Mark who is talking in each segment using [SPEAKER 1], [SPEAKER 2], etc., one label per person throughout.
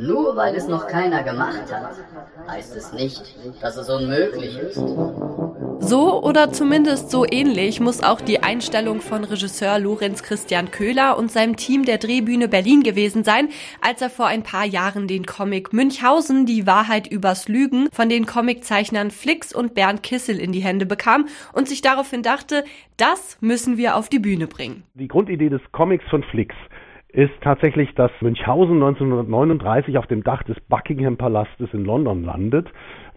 [SPEAKER 1] Nur weil es noch keiner gemacht hat, heißt es nicht, dass es unmöglich ist.
[SPEAKER 2] So oder zumindest so ähnlich muss auch die Einstellung von Regisseur Lorenz Christian Köhler und seinem Team der Drehbühne Berlin gewesen sein, als er vor ein paar Jahren den Comic Münchhausen, die Wahrheit übers Lügen von den Comiczeichnern Flix und Bernd Kissel in die Hände bekam und sich daraufhin dachte, das müssen wir auf die Bühne bringen.
[SPEAKER 3] Die Grundidee des Comics von Flix ist tatsächlich, dass Münchhausen 1939 auf dem Dach des Buckingham Palastes in London landet,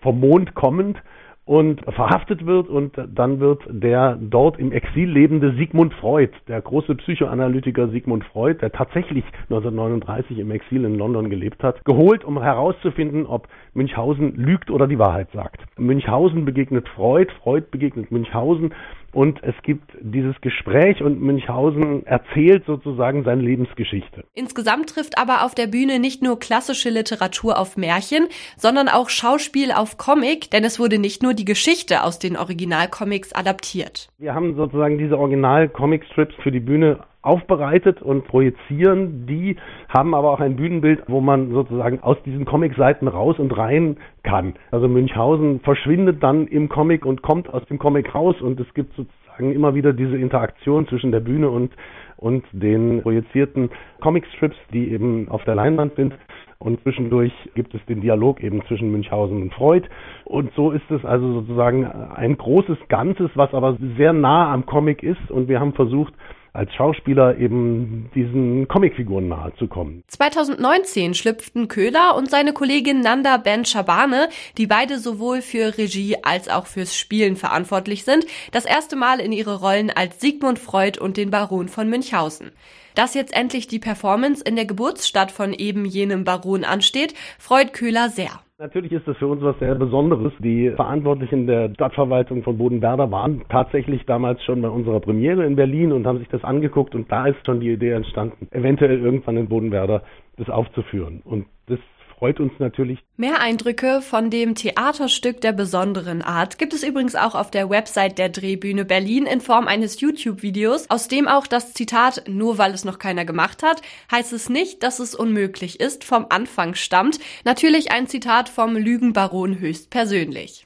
[SPEAKER 3] vom Mond kommend und verhaftet wird und dann wird der dort im Exil lebende Sigmund Freud, der große Psychoanalytiker Sigmund Freud, der tatsächlich 1939 im Exil in London gelebt hat, geholt, um herauszufinden, ob Münchhausen lügt oder die Wahrheit sagt. Münchhausen begegnet Freud, Freud begegnet Münchhausen und es gibt dieses Gespräch und Münchhausen erzählt sozusagen seine Lebensgeschichte.
[SPEAKER 2] Insgesamt trifft aber auf der Bühne nicht nur klassische Literatur auf Märchen, sondern auch Schauspiel auf Comic, denn es wurde nicht nur die Geschichte aus den Originalcomics adaptiert.
[SPEAKER 3] Wir haben sozusagen diese Original-Comic-Strips für die Bühne aufbereitet und projizieren. Die haben aber auch ein Bühnenbild, wo man sozusagen aus diesen Comicseiten raus und rein kann. Also Münchhausen verschwindet dann im Comic und kommt aus dem Comic raus und es gibt sozusagen immer wieder diese Interaktion zwischen der Bühne und und den projizierten Comicstrips, die eben auf der Leinwand sind. Und zwischendurch gibt es den Dialog eben zwischen Münchhausen und Freud. Und so ist es also sozusagen ein großes Ganzes, was aber sehr nah am Comic ist. Und wir haben versucht, als Schauspieler eben diesen Comicfiguren nahe zu kommen.
[SPEAKER 2] 2019 schlüpften Köhler und seine Kollegin Nanda Ben Shabane, die beide sowohl für Regie als auch fürs Spielen verantwortlich sind, das erste Mal in ihre Rollen als Sigmund Freud und den Baron von Münchhausen. Dass jetzt endlich die Performance in der Geburtsstadt von eben jenem Baron ansteht, freut Köhler sehr.
[SPEAKER 3] Natürlich ist das für uns was sehr Besonderes. Die Verantwortlichen der Stadtverwaltung von Bodenwerder waren tatsächlich damals schon bei unserer Premiere in Berlin und haben sich das angeguckt und da ist schon die Idee entstanden, eventuell irgendwann in Bodenwerder das aufzuführen. Und freut uns natürlich.
[SPEAKER 2] Mehr Eindrücke von dem Theaterstück der besonderen Art gibt es übrigens auch auf der Website der Drehbühne Berlin in Form eines YouTube-Videos, aus dem auch das Zitat nur weil es noch keiner gemacht hat, heißt es nicht, dass es unmöglich ist, vom Anfang stammt. Natürlich ein Zitat vom Lügenbaron höchstpersönlich.